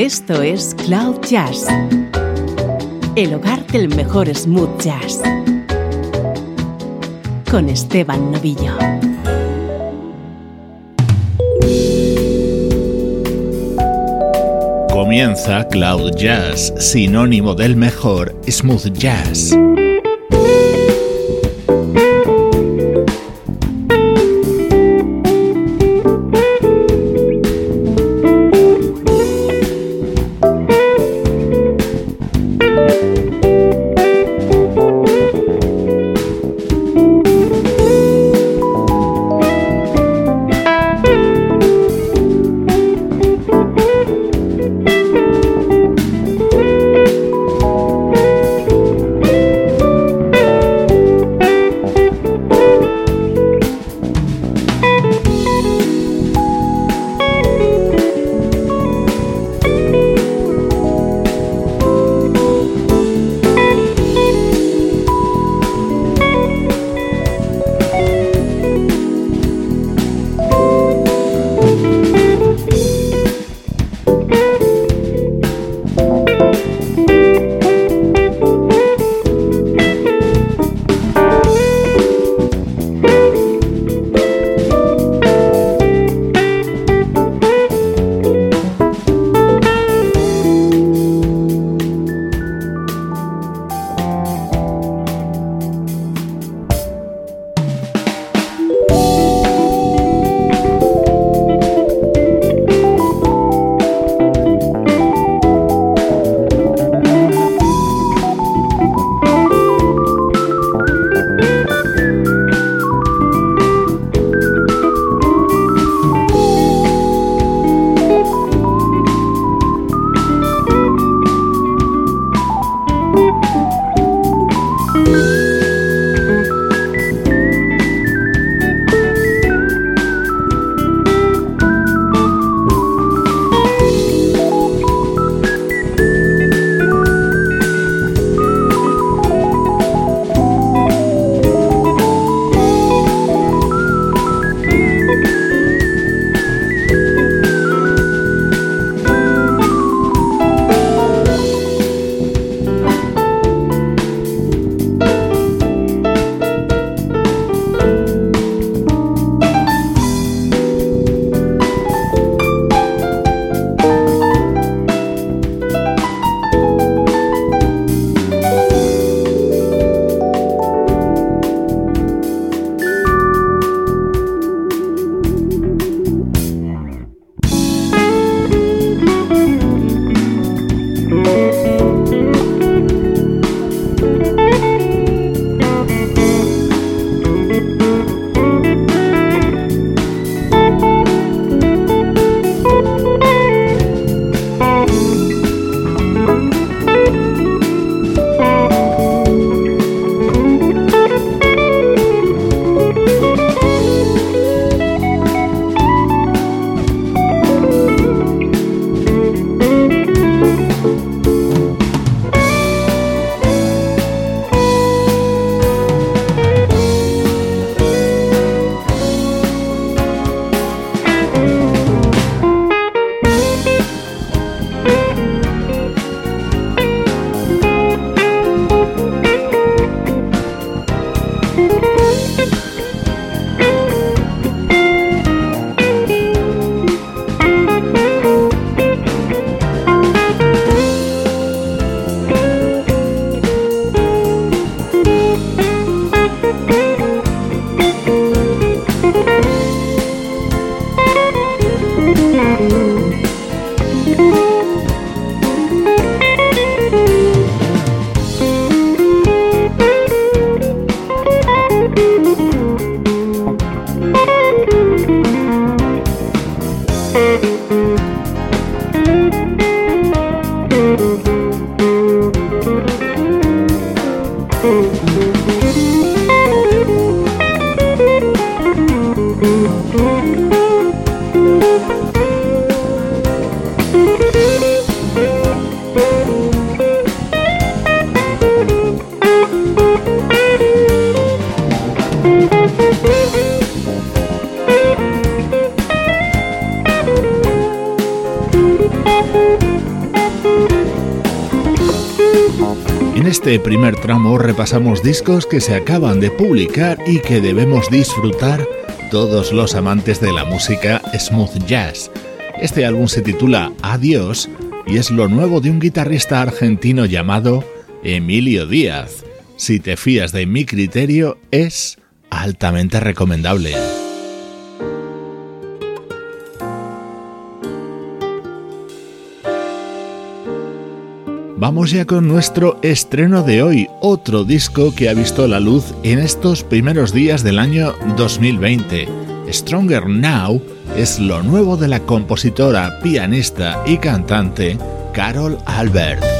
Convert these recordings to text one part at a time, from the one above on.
Esto es Cloud Jazz, el hogar del mejor smooth jazz, con Esteban Novillo. Comienza Cloud Jazz, sinónimo del mejor smooth jazz. Este primer tramo repasamos discos que se acaban de publicar y que debemos disfrutar todos los amantes de la música smooth jazz. Este álbum se titula Adiós y es lo nuevo de un guitarrista argentino llamado Emilio Díaz. Si te fías de mi criterio, es altamente recomendable. Vamos ya con nuestro estreno de hoy, otro disco que ha visto la luz en estos primeros días del año 2020. Stronger Now es lo nuevo de la compositora, pianista y cantante Carol Albert.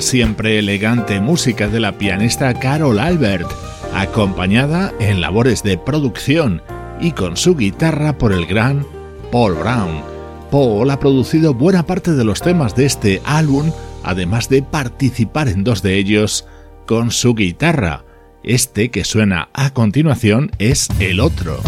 Siempre elegante música de la pianista Carol Albert, acompañada en labores de producción y con su guitarra por el gran Paul Brown. Paul ha producido buena parte de los temas de este álbum, además de participar en dos de ellos con su guitarra. Este que suena a continuación es el otro.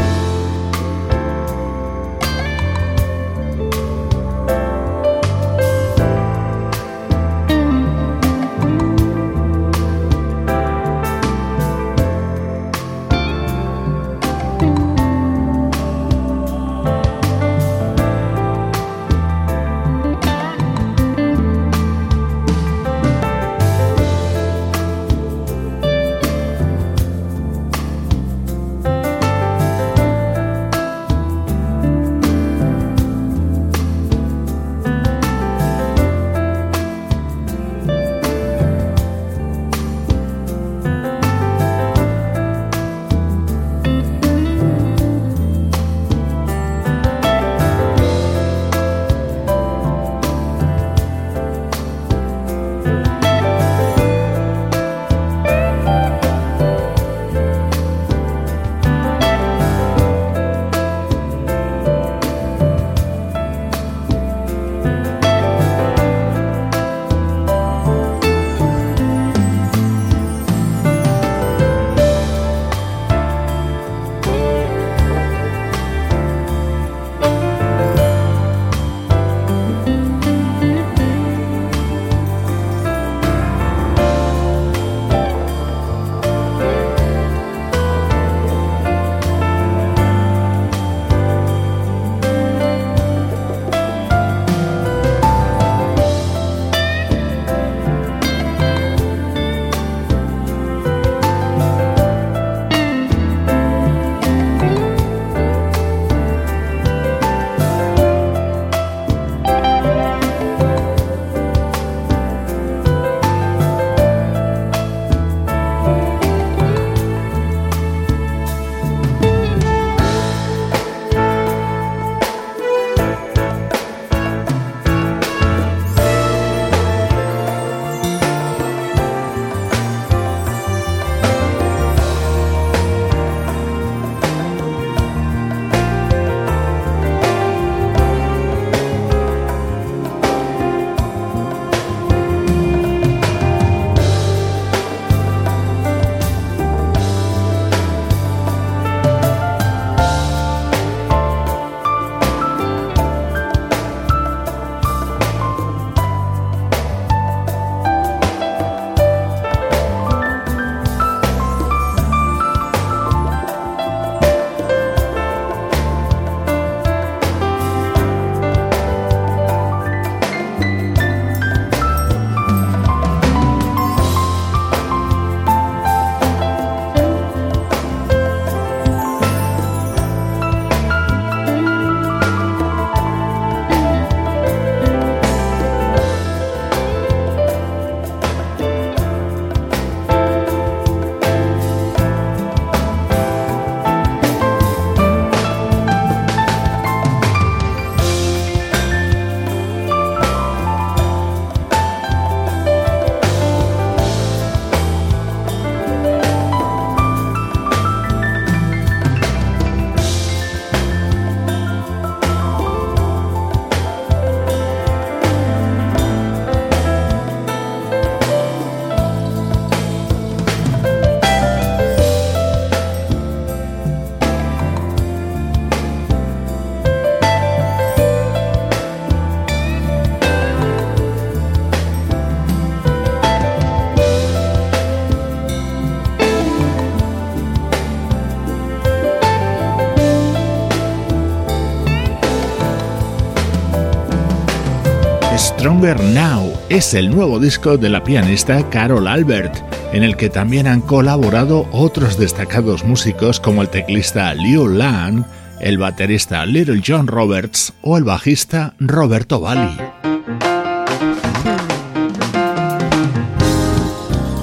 Now es el nuevo disco de la pianista Carol Albert, en el que también han colaborado otros destacados músicos como el teclista Liu Lang, el baterista Little John Roberts o el bajista Roberto Valli.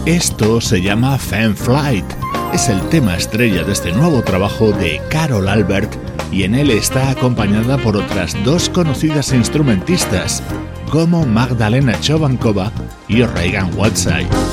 Esto se llama Fan Flight, es el tema estrella de este nuevo trabajo de Carol Albert y en él está acompañada por otras dos conocidas instrumentistas, como Magdalena Chovankova y Reagan Whiteside.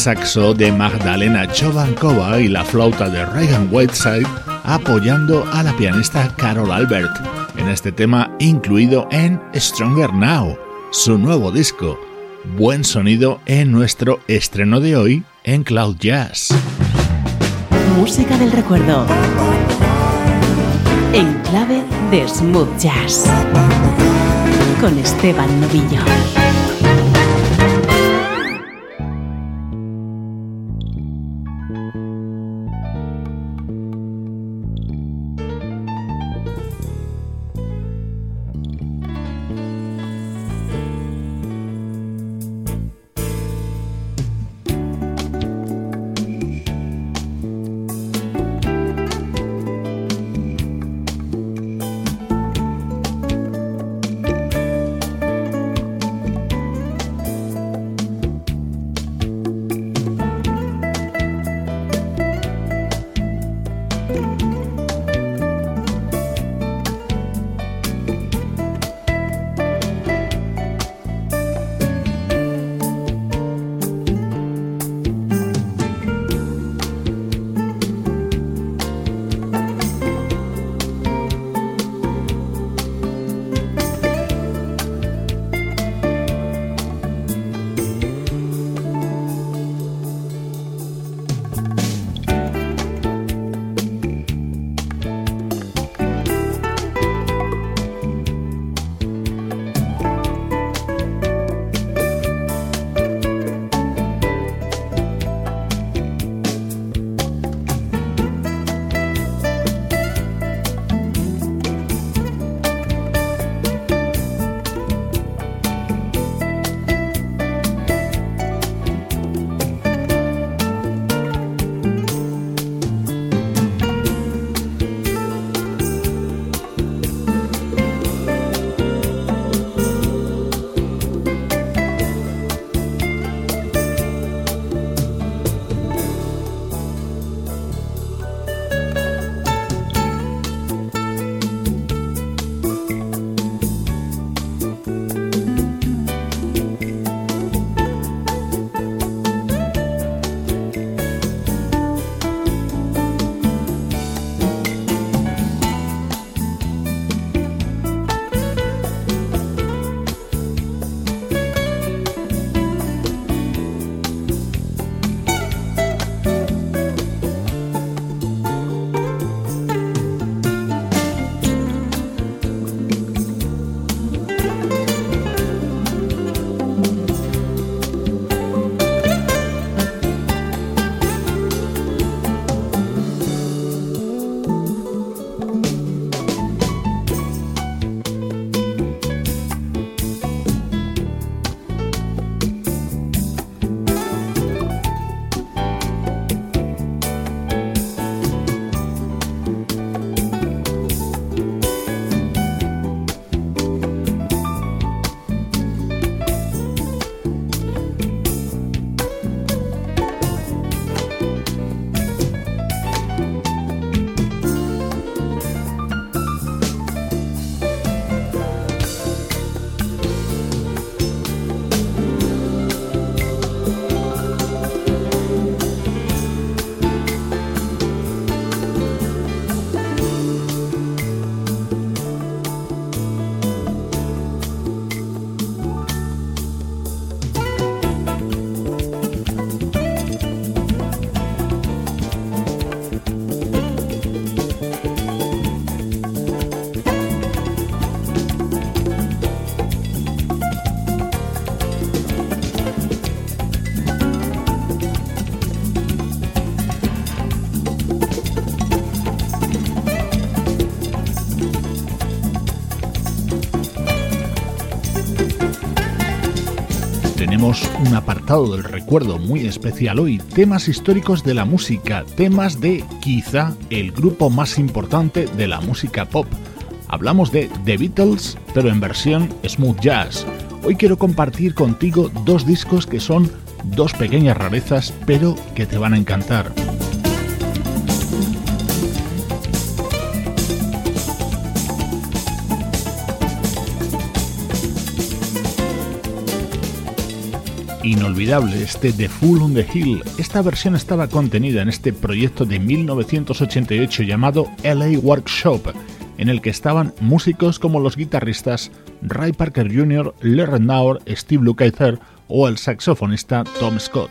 Saxo de Magdalena Chovankova y la flauta de Reagan Whiteside apoyando a la pianista Carol Albert en este tema incluido en Stronger Now, su nuevo disco. Buen sonido en nuestro estreno de hoy en Cloud Jazz. Música del recuerdo. En clave de smooth jazz. Con Esteban Novillo. Del recuerdo muy especial hoy, temas históricos de la música, temas de quizá el grupo más importante de la música pop. Hablamos de The Beatles, pero en versión smooth jazz. Hoy quiero compartir contigo dos discos que son dos pequeñas rarezas, pero que te van a encantar. Inolvidable este The Fool on the Hill. Esta versión estaba contenida en este proyecto de 1988 llamado LA Workshop, en el que estaban músicos como los guitarristas Ray Parker Jr., Larry Naur, Steve Lukather o el saxofonista Tom Scott.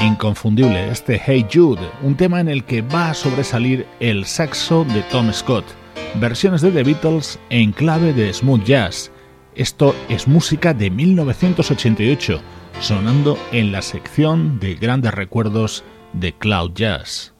Inconfundible este Hey Jude, un tema en el que va a sobresalir el saxo de Tom Scott, versiones de The Beatles en clave de smooth jazz. Esto es música de 1988, sonando en la sección de grandes recuerdos de Cloud Jazz.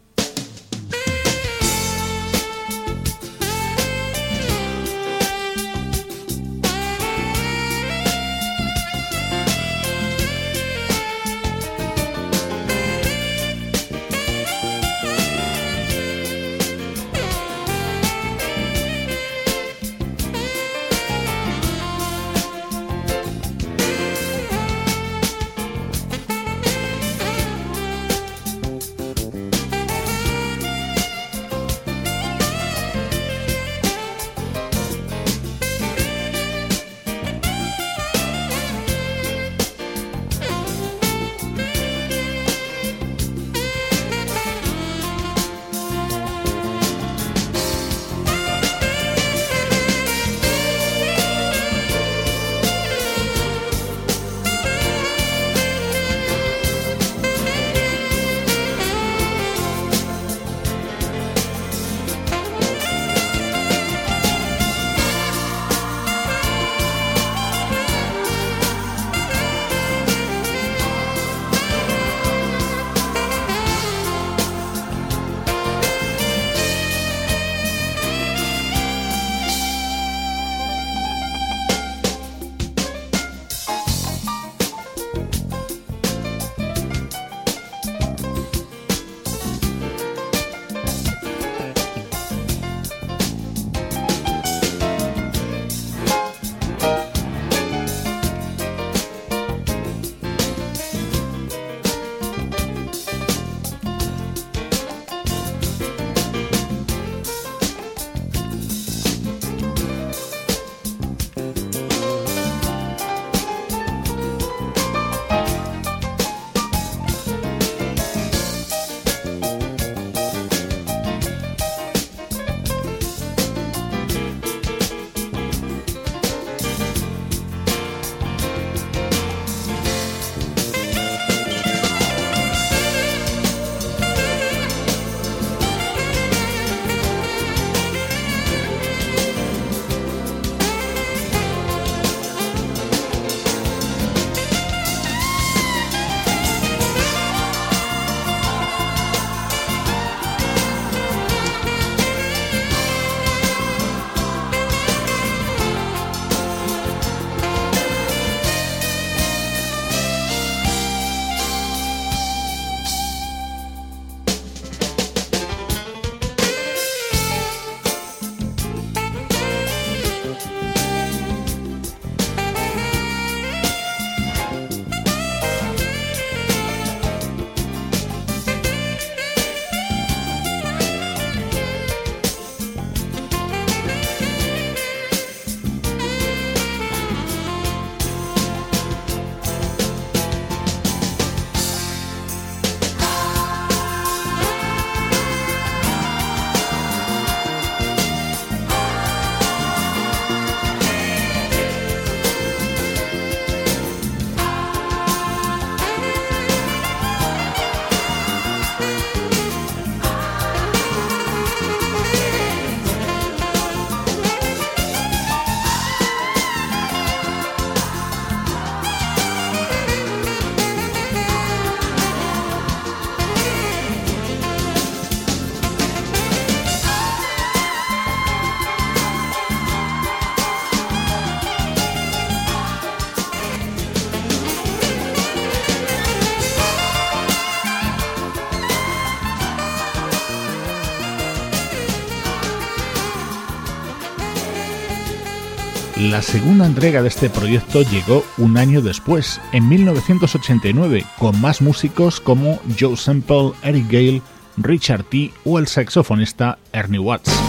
La segunda entrega de este proyecto llegó un año después, en 1989, con más músicos como Joe Semple, Eric Gale, Richard T. o el saxofonista Ernie Watts.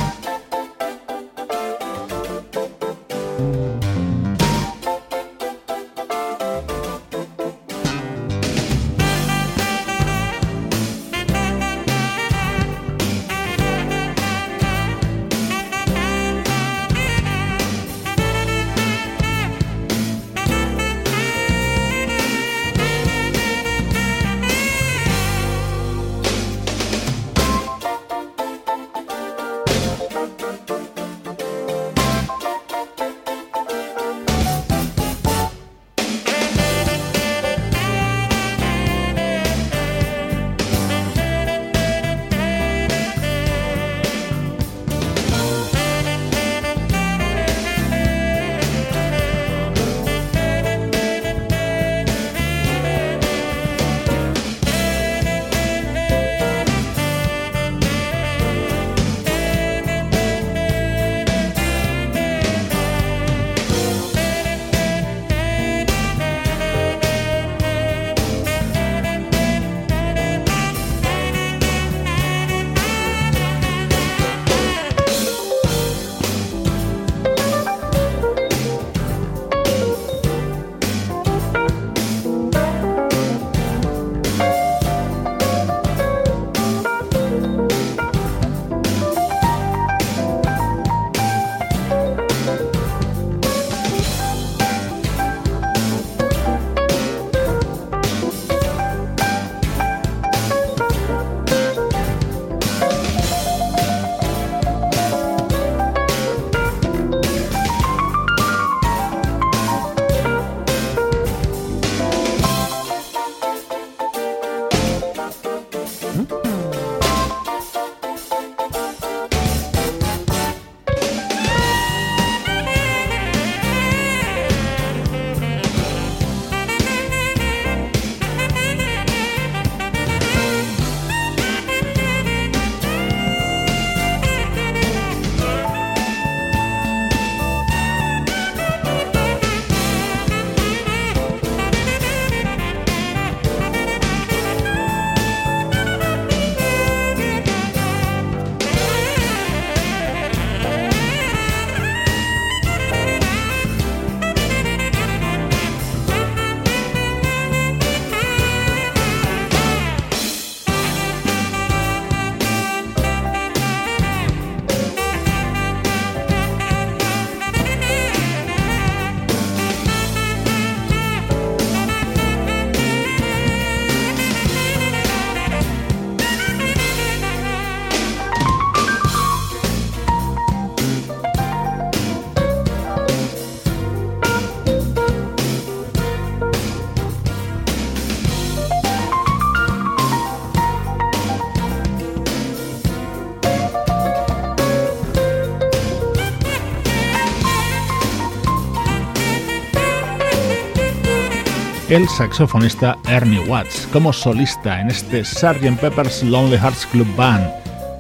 El saxofonista Ernie Watts como solista en este Sgt. Pepper's Lonely Hearts Club Band.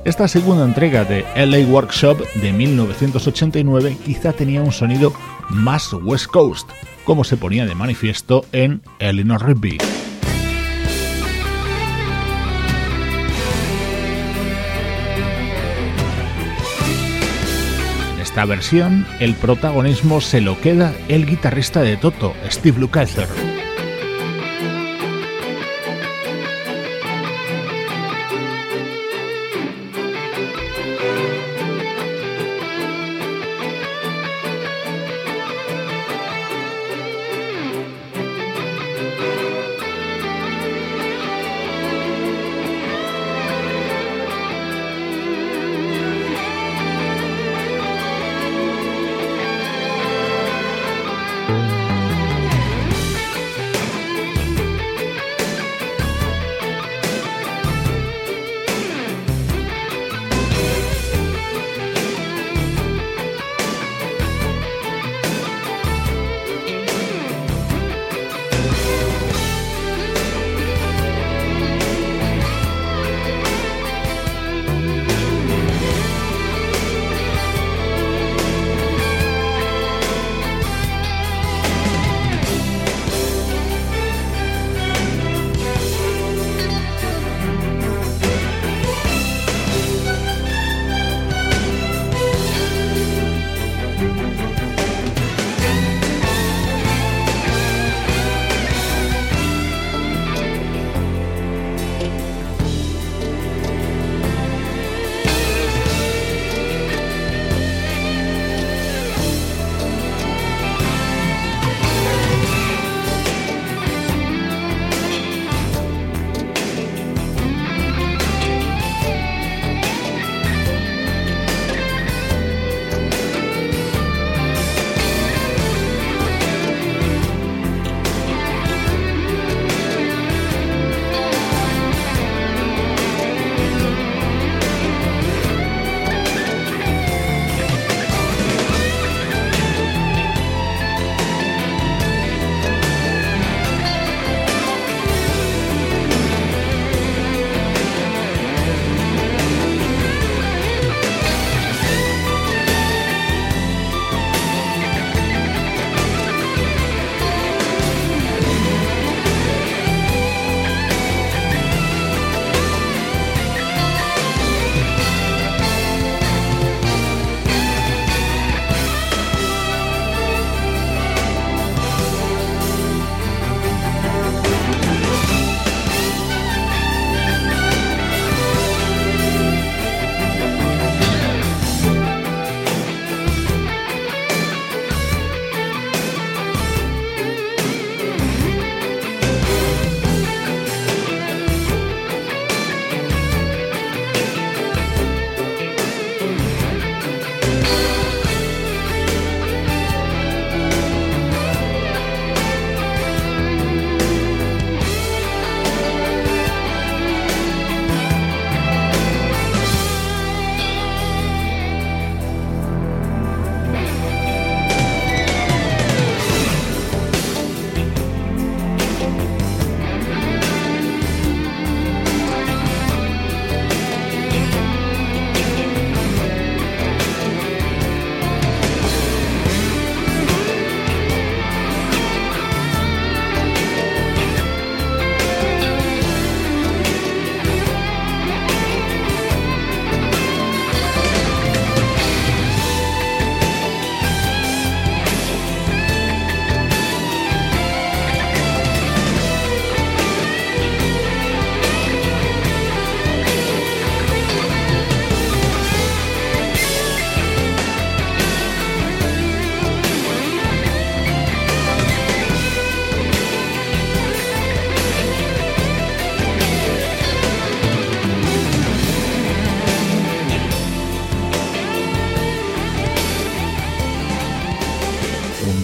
Esta segunda entrega de LA Workshop de 1989 quizá tenía un sonido más West Coast, como se ponía de manifiesto en Eleanor Rigby. En esta versión, el protagonismo se lo queda el guitarrista de Toto, Steve Lukather.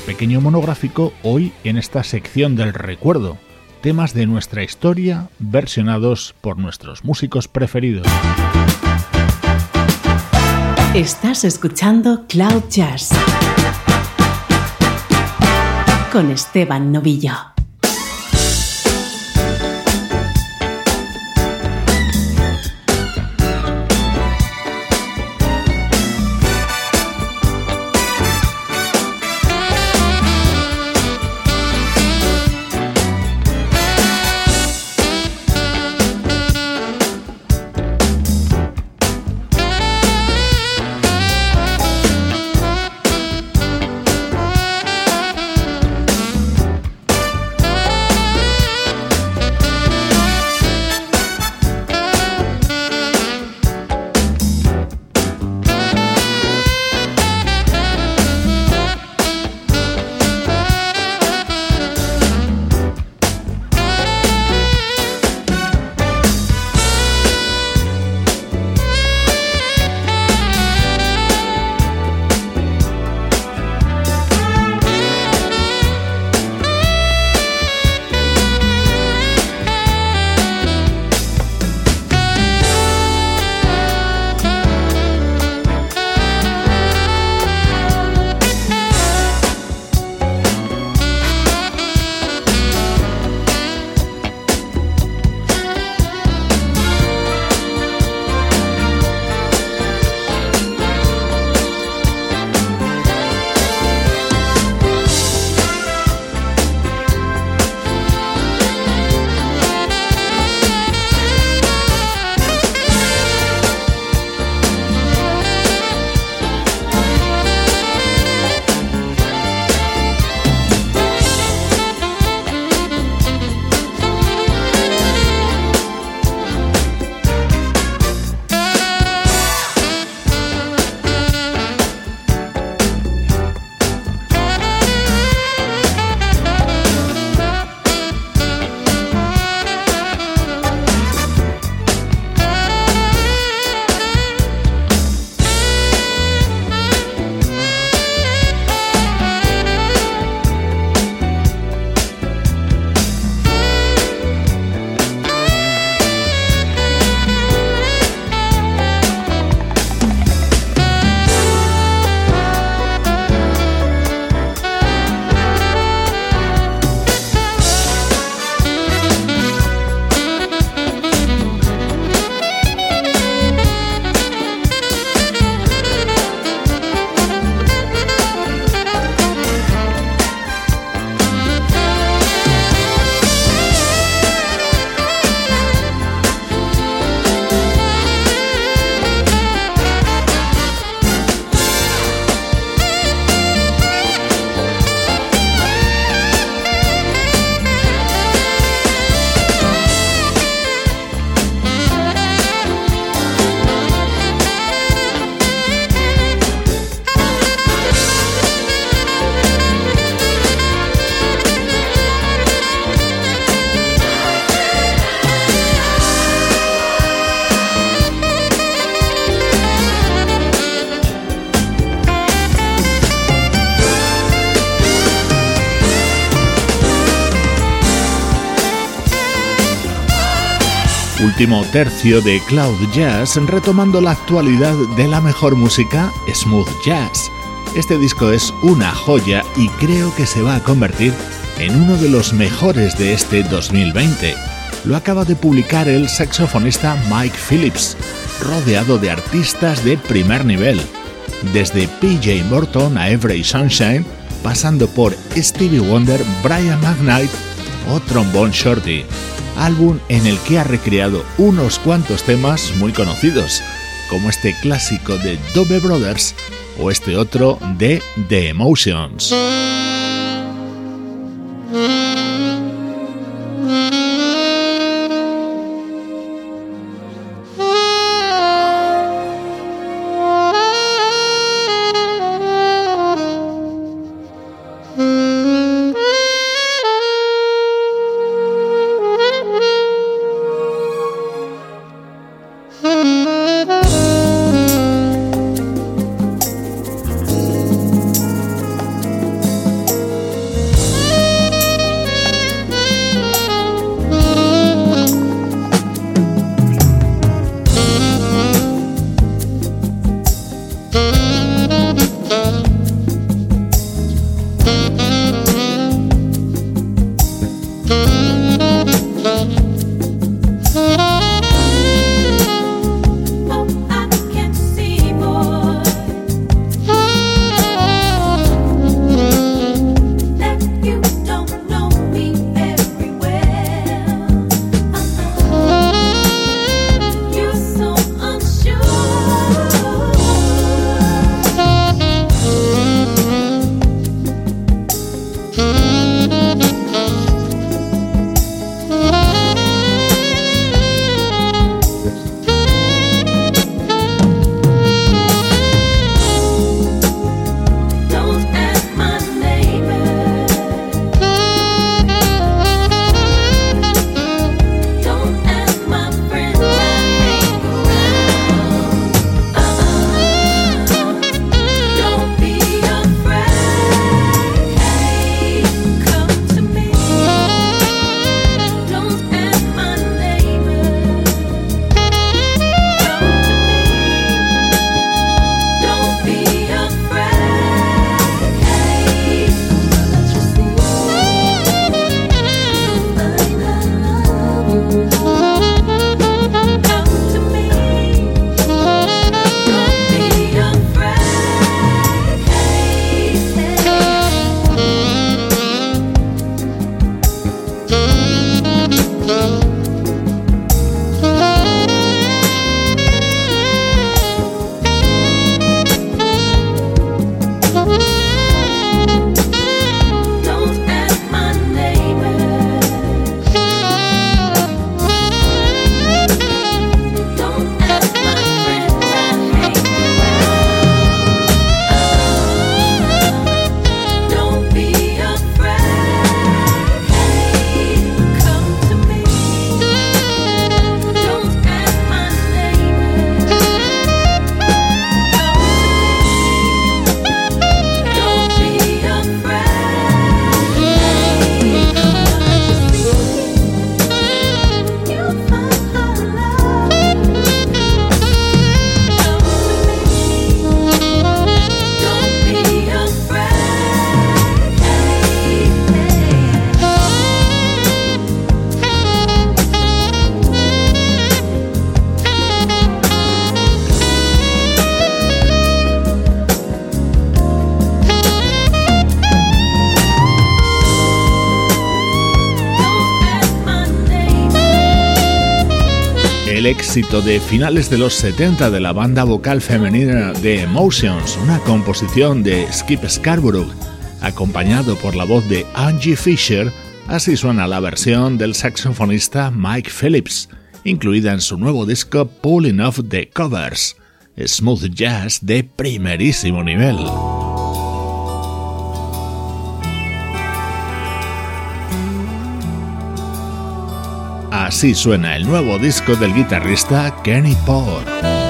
Pequeño monográfico hoy en esta sección del recuerdo, temas de nuestra historia versionados por nuestros músicos preferidos. Estás escuchando Cloud Jazz con Esteban Novillo. Último tercio de Cloud Jazz retomando la actualidad de la mejor música smooth jazz. Este disco es una joya y creo que se va a convertir en uno de los mejores de este 2020. Lo acaba de publicar el saxofonista Mike Phillips, rodeado de artistas de primer nivel, desde PJ Morton a Every Sunshine, pasando por Stevie Wonder, Brian McKnight o Trombone Shorty álbum en el que ha recreado unos cuantos temas muy conocidos, como este clásico de Dove Brothers o este otro de The Emotions. De finales de los 70 de la banda vocal femenina The Emotions, una composición de Skip Scarborough, acompañado por la voz de Angie Fisher, así suena la versión del saxofonista Mike Phillips, incluida en su nuevo disco Pulling Off the Covers, smooth jazz de primerísimo nivel. Así suena el nuevo disco del guitarrista Kenny Porr.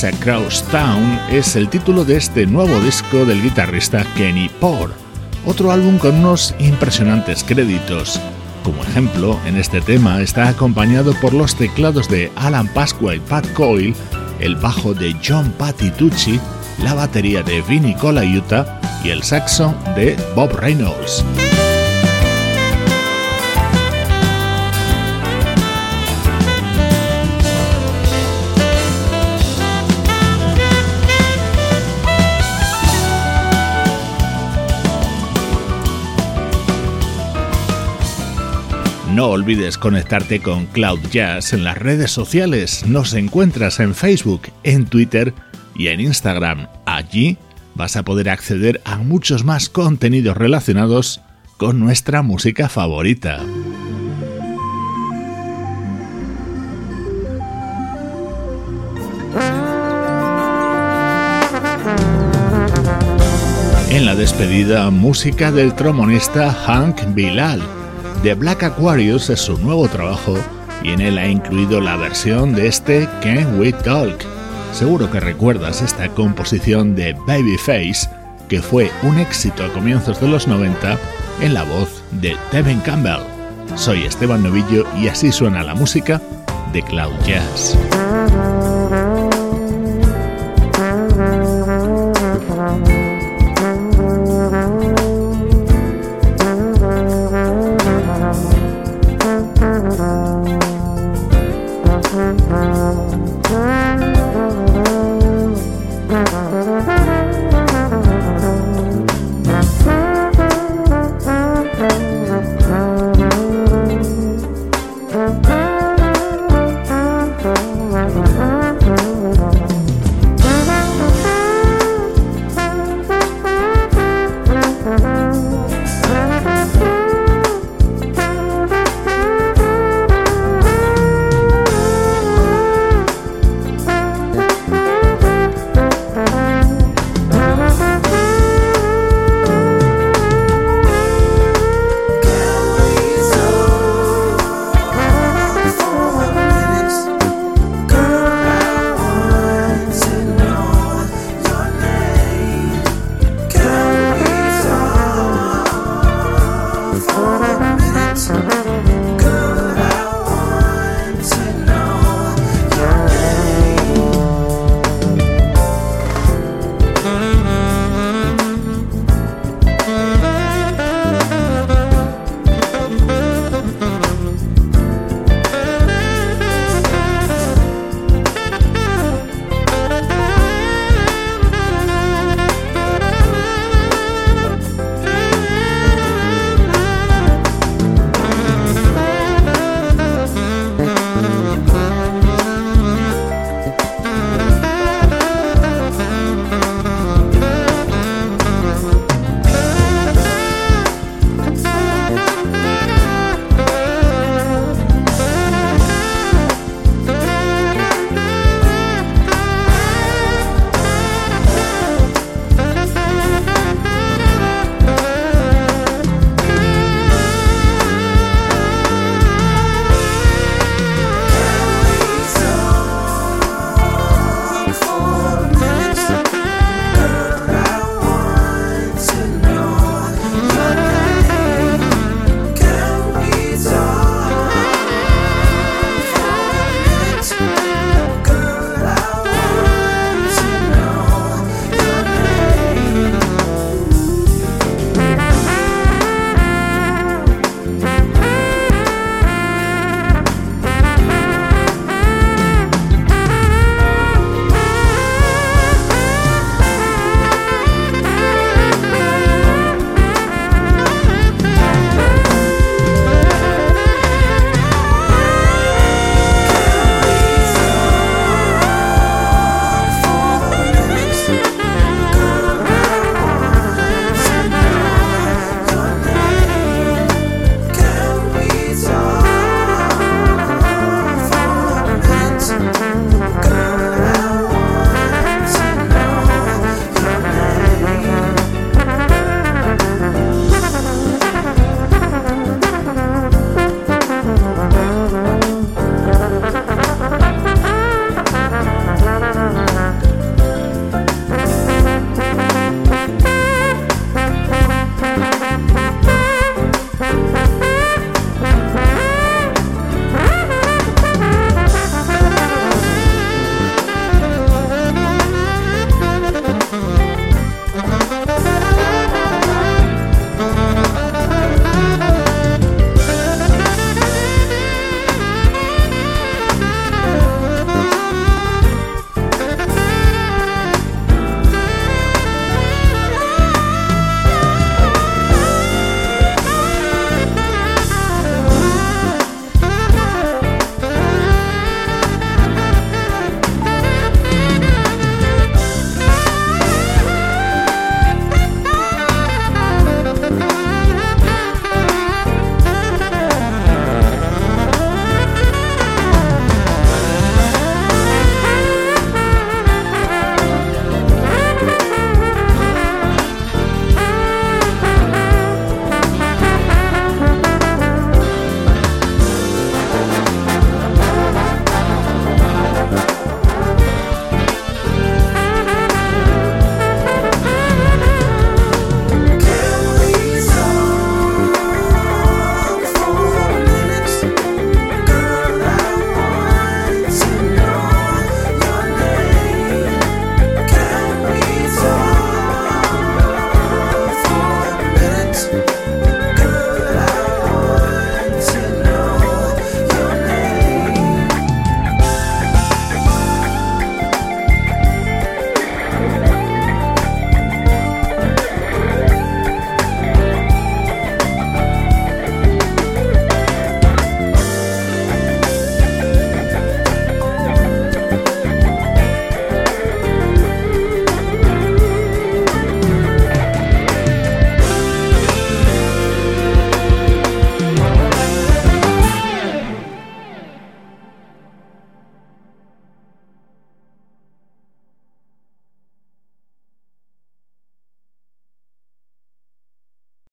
Place Across Town es el título de este nuevo disco del guitarrista Kenny Poor, otro álbum con unos impresionantes créditos. Como ejemplo, en este tema está acompañado por los teclados de Alan Pasqua y Pat Coyle, el bajo de John Patitucci, la batería de Vinny Colaiuta y el saxo de Bob Reynolds. No olvides conectarte con Cloud Jazz en las redes sociales. Nos encuentras en Facebook, en Twitter y en Instagram. Allí vas a poder acceder a muchos más contenidos relacionados con nuestra música favorita. En la despedida, música del tromonista Hank Bilal The Black Aquarius es su nuevo trabajo y en él ha incluido la versión de este Can We Talk. Seguro que recuerdas esta composición de Babyface, que fue un éxito a comienzos de los 90 en la voz de Devin Campbell. Soy Esteban Novillo y así suena la música de Cloud Jazz. Thank. before.